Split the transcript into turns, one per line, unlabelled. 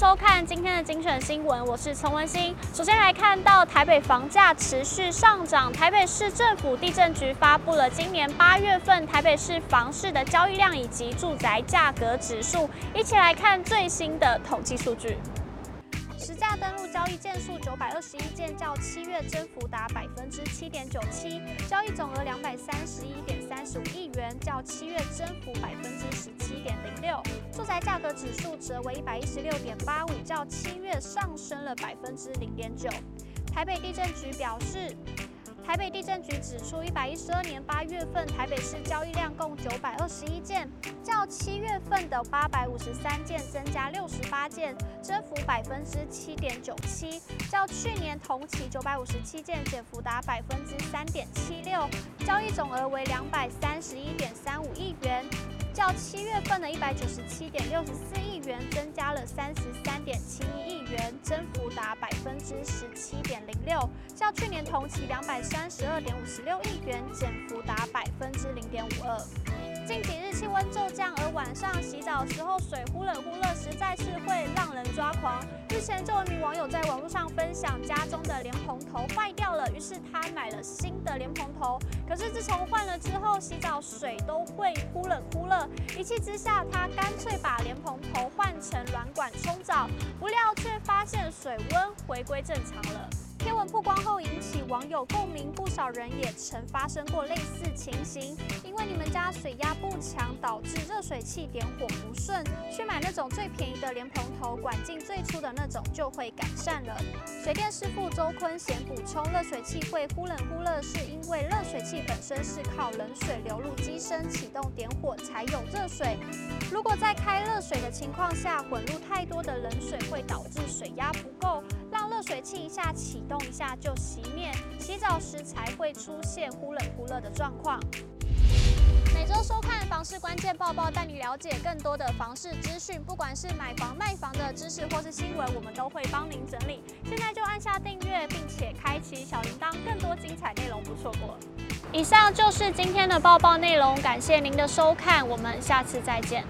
收看今天的精选新闻，我是陈文心。首先来看到台北房价持续上涨，台北市政府地震局发布了今年八月份台北市房市的交易量以及住宅价格指数，一起来看最新的统计数据。登录交易件数九百二十一件，较七月增幅达百分之七点九七，交易总额两百三十一点三十五亿元，较七月增幅百分之十七点零六。住宅价格指数则为一百一十六点八五，较七月上升了百分之零点九。台北地震局表示。台北地震局指出，一百一十二年八月份台北市交易量共九百二十一件，较七月份的八百五十三件增加六十八件，增幅百分之七点九七，较去年同期九百五十七件减幅达百分之三点七六，交易总额为两百三十一点三五亿元。较七月份的一百九十七点六十四亿元增加了三十三点七一亿元，增幅达百分之十七点零六；去年同期两百三十二点五十六亿元，减幅达百分之零点五二。近几日气温骤降，而晚上洗澡时候水忽冷忽热，实在是会让人抓狂。日前就有一名网友在网络上分享，家中的莲蓬头坏掉了，于是他买了新的莲蓬头。可是自从换了之后，洗澡水都会忽冷忽热。一气之下，他干脆把莲蓬头换成软管冲澡，不料却发现水温回归正常了。贴文曝光后引起网友共鸣，不少人也曾发生过类似情形。因为你们家水压不强，导致热水器点火不顺，去买那种最便宜的莲蓬头，管径最粗的那种就会改善了。水电师傅周坤贤补充，热水器会忽冷忽热，是因为热水器本身是靠冷水流入机身启动点火才有热水。如果在开热水的情况下混入太多的冷水，会导致水压不。热水器一下启动一下就熄灭，洗澡时才会出现忽冷忽热的状况。每周收看房市关键报报，带你了解更多的房市资讯，不管是买房卖房的知识或是新闻，我们都会帮您整理。现在就按下订阅，并且开启小铃铛，更多精彩内容不错过。以上就是今天的报报内容，感谢您的收看，我们下次再见。